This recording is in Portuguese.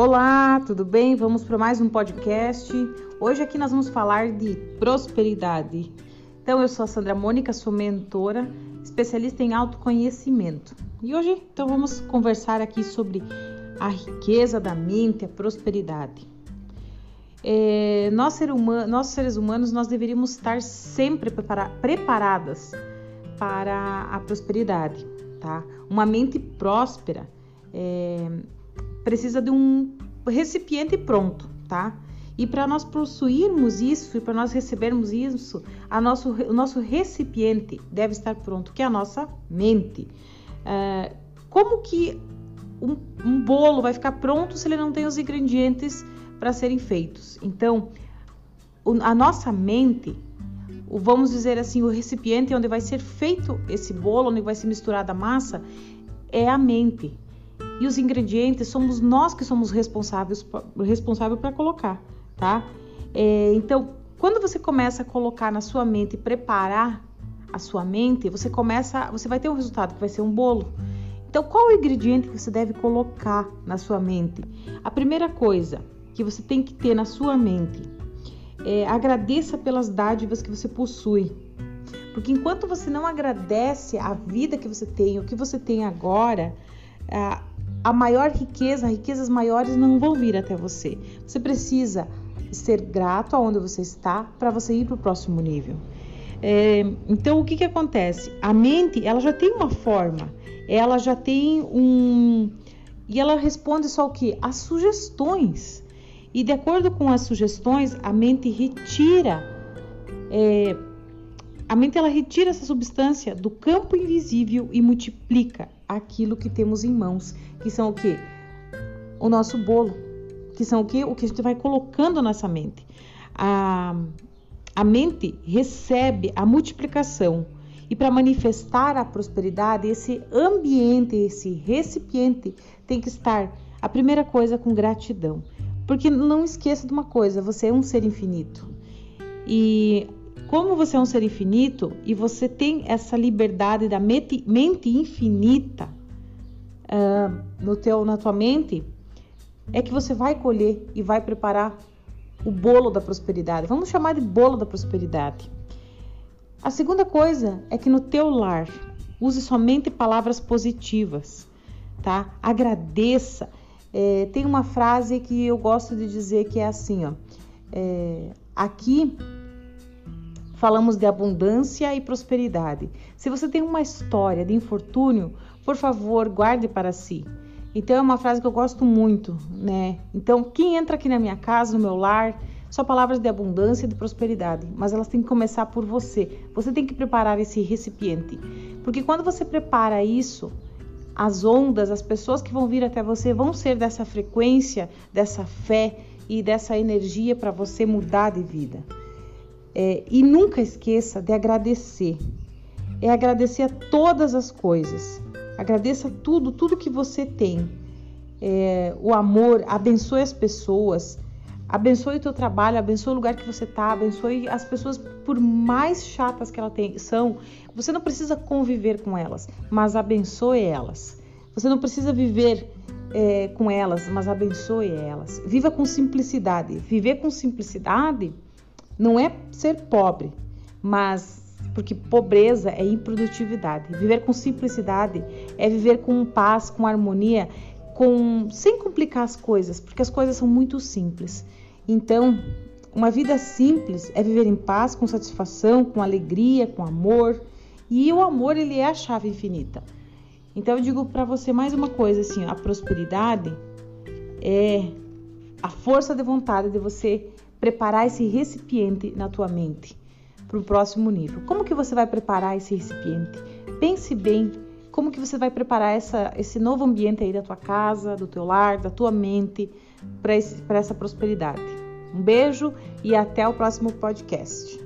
Olá, tudo bem? Vamos para mais um podcast. Hoje aqui nós vamos falar de prosperidade. Então, eu sou a Sandra Mônica, sou mentora, especialista em autoconhecimento. E hoje, então, vamos conversar aqui sobre a riqueza da mente, a prosperidade. É, nós, ser humano, nós, seres humanos, nós deveríamos estar sempre prepara preparadas para a prosperidade, tá? Uma mente próspera é, precisa de um recipiente pronto, tá? E para nós possuirmos isso e para nós recebermos isso, a nosso, o nosso recipiente deve estar pronto, que é a nossa mente. É, como que um, um, bolo vai ficar pronto se ele não tem os ingredientes para serem feitos? Então, o, a nossa mente, o, vamos dizer assim, o recipiente onde vai ser feito esse bolo, onde vai ser misturada a massa, é a mente. E os ingredientes somos nós que somos responsáveis responsável para colocar, tá? É, então, quando você começa a colocar na sua mente, preparar a sua mente, você começa, você vai ter um resultado que vai ser um bolo. Então, qual o ingrediente que você deve colocar na sua mente? A primeira coisa que você tem que ter na sua mente é agradeça pelas dádivas que você possui. Porque enquanto você não agradece a vida que você tem, o que você tem agora, a maior riqueza, riquezas maiores não vão vir até você. Você precisa ser grato aonde você está para você ir para o próximo nível. É, então, o que, que acontece? A mente, ela já tem uma forma, ela já tem um. E ela responde só o que? As sugestões. E de acordo com as sugestões, a mente retira. É, a mente ela retira essa substância do campo invisível e multiplica aquilo que temos em mãos, que são o que? O nosso bolo, que são o que? O que a gente vai colocando na nossa mente. A, a mente recebe a multiplicação e para manifestar a prosperidade, esse ambiente, esse recipiente tem que estar, a primeira coisa, com gratidão. Porque não esqueça de uma coisa, você é um ser infinito. E como você é um ser infinito e você tem essa liberdade da mente, infinita uh, no teu, na tua mente, é que você vai colher e vai preparar o bolo da prosperidade. Vamos chamar de bolo da prosperidade. A segunda coisa é que no teu lar use somente palavras positivas, tá? Agradeça. É, tem uma frase que eu gosto de dizer que é assim, ó. É, aqui falamos de abundância e prosperidade. Se você tem uma história de infortúnio, por favor, guarde para si. Então é uma frase que eu gosto muito, né? Então, quem entra aqui na minha casa, no meu lar, são palavras de abundância e de prosperidade, mas elas têm que começar por você. Você tem que preparar esse recipiente. Porque quando você prepara isso, as ondas, as pessoas que vão vir até você vão ser dessa frequência, dessa fé e dessa energia para você mudar de vida. É, e nunca esqueça de agradecer. É agradecer a todas as coisas. Agradeça tudo, tudo que você tem. É, o amor, abençoe as pessoas, abençoe o teu trabalho, abençoe o lugar que você está, abençoe as pessoas, por mais chatas que elas são. Você não precisa conviver com elas, mas abençoe elas. Você não precisa viver é, com elas, mas abençoe elas. Viva com simplicidade. Viver com simplicidade não é ser pobre, mas porque pobreza é improdutividade. Viver com simplicidade é viver com paz, com harmonia, com sem complicar as coisas, porque as coisas são muito simples. Então, uma vida simples é viver em paz, com satisfação, com alegria, com amor. E o amor, ele é a chave infinita. Então eu digo para você mais uma coisa assim, a prosperidade é a força de vontade de você preparar esse recipiente na tua mente para o próximo nível. Como que você vai preparar esse recipiente? Pense bem como que você vai preparar essa, esse novo ambiente aí da tua casa, do teu lar, da tua mente para essa prosperidade. Um beijo e até o próximo podcast.